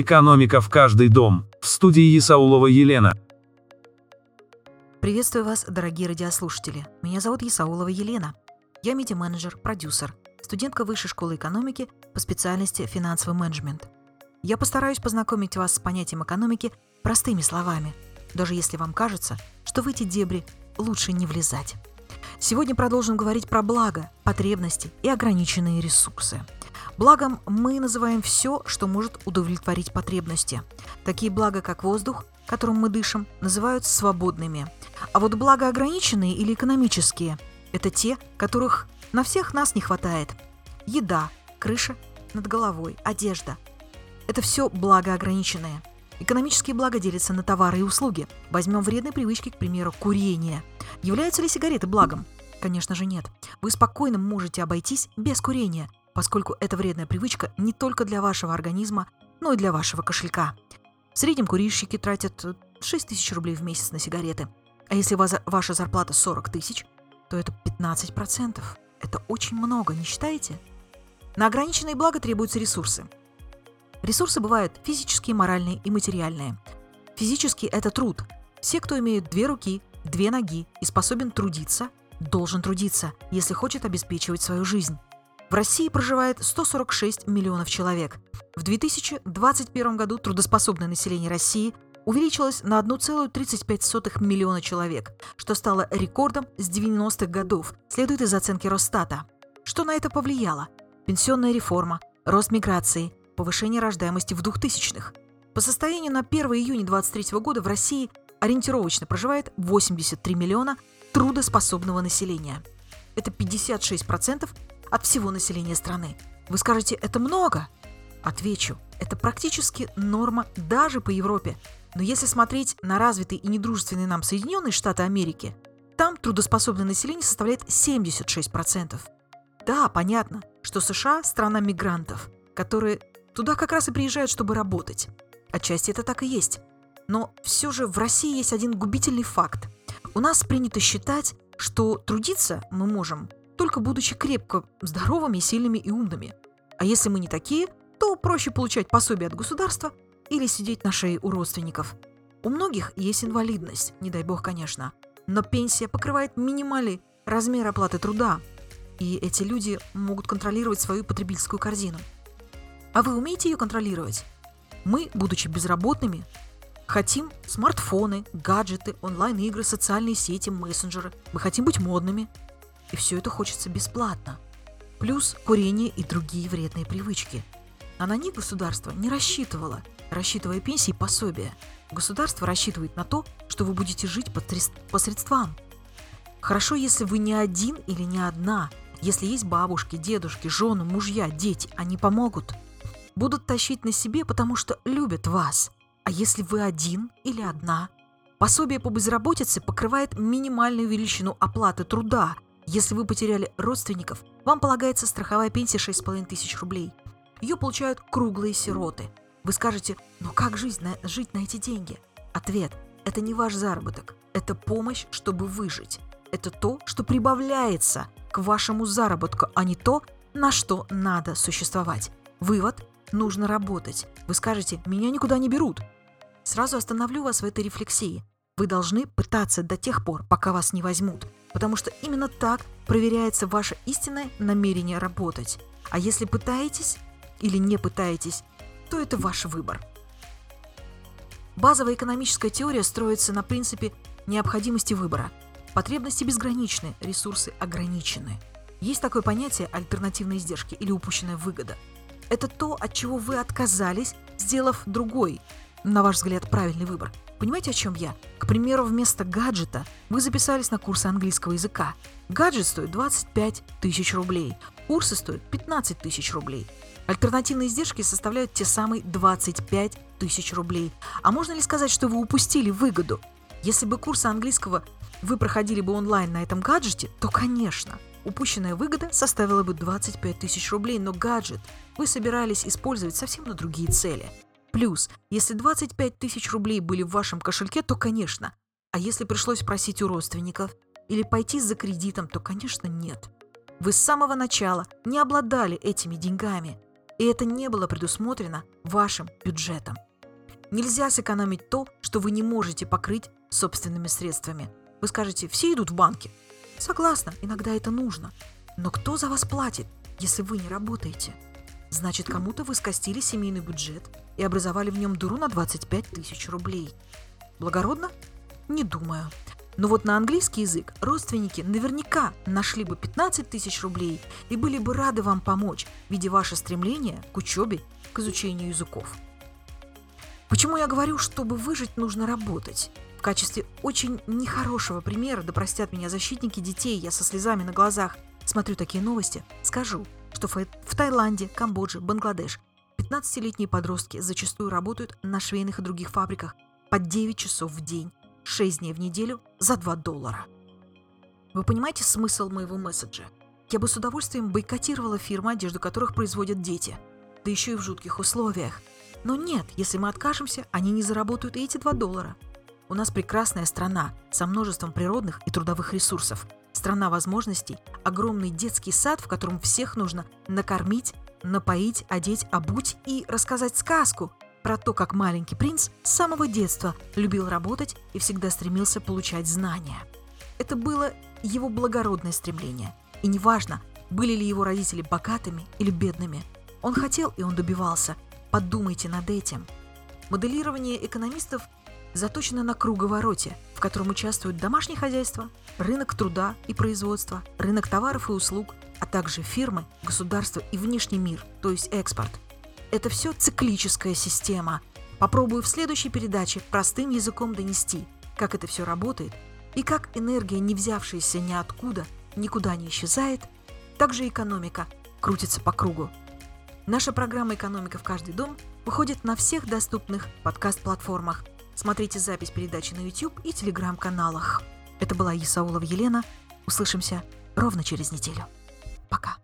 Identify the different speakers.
Speaker 1: Экономика в каждый дом. В студии Исаулова Елена.
Speaker 2: Приветствую вас, дорогие радиослушатели. Меня зовут Исаулова Елена. Я медиа-менеджер, продюсер, студентка Высшей школы экономики по специальности финансовый менеджмент. Я постараюсь познакомить вас с понятием экономики простыми словами, даже если вам кажется, что в эти дебри лучше не влезать. Сегодня продолжим говорить про благо, потребности и ограниченные ресурсы. Благом мы называем все, что может удовлетворить потребности. Такие блага, как воздух, которым мы дышим, называют свободными. А вот блага ограниченные или экономические – это те, которых на всех нас не хватает. Еда, крыша над головой, одежда – это все благо ограниченные. Экономические блага делятся на товары и услуги. Возьмем вредные привычки, к примеру, курение. Являются ли сигареты благом? Конечно же нет. Вы спокойно можете обойтись без курения, поскольку эта вредная привычка не только для вашего организма, но и для вашего кошелька. В среднем курильщики тратят 6 тысяч рублей в месяц на сигареты. А если ваша зарплата 40 тысяч, то это 15%. Это очень много, не считаете? На ограниченные блага требуются ресурсы. Ресурсы бывают физические, моральные и материальные. Физически это труд. Все, кто имеет две руки, две ноги и способен трудиться, должен трудиться, если хочет обеспечивать свою жизнь. В России проживает 146 миллионов человек. В 2021 году трудоспособное население России увеличилось на 1,35 миллиона человек, что стало рекордом с 90-х годов, следует из оценки Росстата. Что на это повлияло? Пенсионная реформа, рост миграции, повышение рождаемости в 2000-х. По состоянию на 1 июня 2023 года в России ориентировочно проживает 83 миллиона трудоспособного населения. Это 56% от всего населения страны. Вы скажете, это много? Отвечу, это практически норма даже по Европе. Но если смотреть на развитые и недружественные нам Соединенные Штаты Америки, там трудоспособное население составляет 76%. Да, понятно, что США – страна мигрантов, которые туда как раз и приезжают, чтобы работать. Отчасти это так и есть. Но все же в России есть один губительный факт. У нас принято считать, что трудиться мы можем только будучи крепко здоровыми, сильными и умными. А если мы не такие, то проще получать пособие от государства или сидеть на шее у родственников. У многих есть инвалидность, не дай бог, конечно, но пенсия покрывает минимальный размер оплаты труда, и эти люди могут контролировать свою потребительскую корзину. А вы умеете ее контролировать? Мы, будучи безработными, хотим смартфоны, гаджеты, онлайн-игры, социальные сети, мессенджеры. Мы хотим быть модными – и все это хочется бесплатно. Плюс курение и другие вредные привычки. А на них государство не рассчитывало, рассчитывая пенсии и пособия. Государство рассчитывает на то, что вы будете жить по, по средствам. Хорошо, если вы не один или не одна. Если есть бабушки, дедушки, жены, мужья, дети, они помогут. Будут тащить на себе, потому что любят вас. А если вы один или одна, пособие по безработице покрывает минимальную величину оплаты труда, если вы потеряли родственников, вам полагается страховая пенсия 6,5 тысяч рублей. Ее получают круглые сироты. Вы скажете, ну как жить на, жить на эти деньги? Ответ – это не ваш заработок, это помощь, чтобы выжить. Это то, что прибавляется к вашему заработку, а не то, на что надо существовать. Вывод – нужно работать. Вы скажете, меня никуда не берут. Сразу остановлю вас в этой рефлексии. Вы должны пытаться до тех пор, пока вас не возьмут – потому что именно так проверяется ваше истинное намерение работать. А если пытаетесь или не пытаетесь, то это ваш выбор. Базовая экономическая теория строится на принципе необходимости выбора. Потребности безграничны, ресурсы ограничены. Есть такое понятие альтернативные издержки или упущенная выгода. Это то, от чего вы отказались, сделав другой, на ваш взгляд, правильный выбор – Понимаете, о чем я? К примеру, вместо гаджета вы записались на курсы английского языка. Гаджет стоит 25 тысяч рублей, курсы стоят 15 тысяч рублей. Альтернативные издержки составляют те самые 25 тысяч рублей. А можно ли сказать, что вы упустили выгоду? Если бы курсы английского вы проходили бы онлайн на этом гаджете, то, конечно, упущенная выгода составила бы 25 тысяч рублей, но гаджет вы собирались использовать совсем на другие цели – Плюс, если 25 тысяч рублей были в вашем кошельке, то, конечно. А если пришлось просить у родственников или пойти за кредитом, то, конечно, нет. Вы с самого начала не обладали этими деньгами. И это не было предусмотрено вашим бюджетом. Нельзя сэкономить то, что вы не можете покрыть собственными средствами. Вы скажете, все идут в банки. Согласна, иногда это нужно. Но кто за вас платит, если вы не работаете? Значит, кому-то вы скостили семейный бюджет и образовали в нем дуру на 25 тысяч рублей. Благородно? Не думаю. Но вот на английский язык родственники наверняка нашли бы 15 тысяч рублей и были бы рады вам помочь, видя ваше стремление к учебе, к изучению языков. Почему я говорю, чтобы выжить, нужно работать? В качестве очень нехорошего примера, да простят меня защитники детей, я со слезами на глазах смотрю такие новости, скажу, что в Таиланде, Камбодже, Бангладеш 15-летние подростки зачастую работают на швейных и других фабриках по 9 часов в день, 6 дней в неделю за 2 доллара. Вы понимаете смысл моего месседжа? Я бы с удовольствием бойкотировала фирмы, одежду которых производят дети, да еще и в жутких условиях – но нет, если мы откажемся, они не заработают и эти 2 доллара. У нас прекрасная страна со множеством природных и трудовых ресурсов. Страна возможностей, огромный детский сад, в котором всех нужно накормить, напоить, одеть, обуть и рассказать сказку про то, как маленький принц с самого детства любил работать и всегда стремился получать знания. Это было его благородное стремление. И неважно, были ли его родители богатыми или бедными. Он хотел и он добивался, Подумайте над этим. Моделирование экономистов заточено на круговороте, в котором участвуют домашнее хозяйство, рынок труда и производства, рынок товаров и услуг, а также фирмы, государство и внешний мир, то есть экспорт. Это все циклическая система. Попробую в следующей передаче простым языком донести, как это все работает и как энергия, не взявшаяся ниоткуда, никуда не исчезает, так же экономика крутится по кругу. Наша программа «Экономика в каждый дом» выходит на всех доступных подкаст-платформах. Смотрите запись передачи на YouTube и телеграм-каналах. Это была Исаулова Елена. Услышимся ровно через неделю. Пока.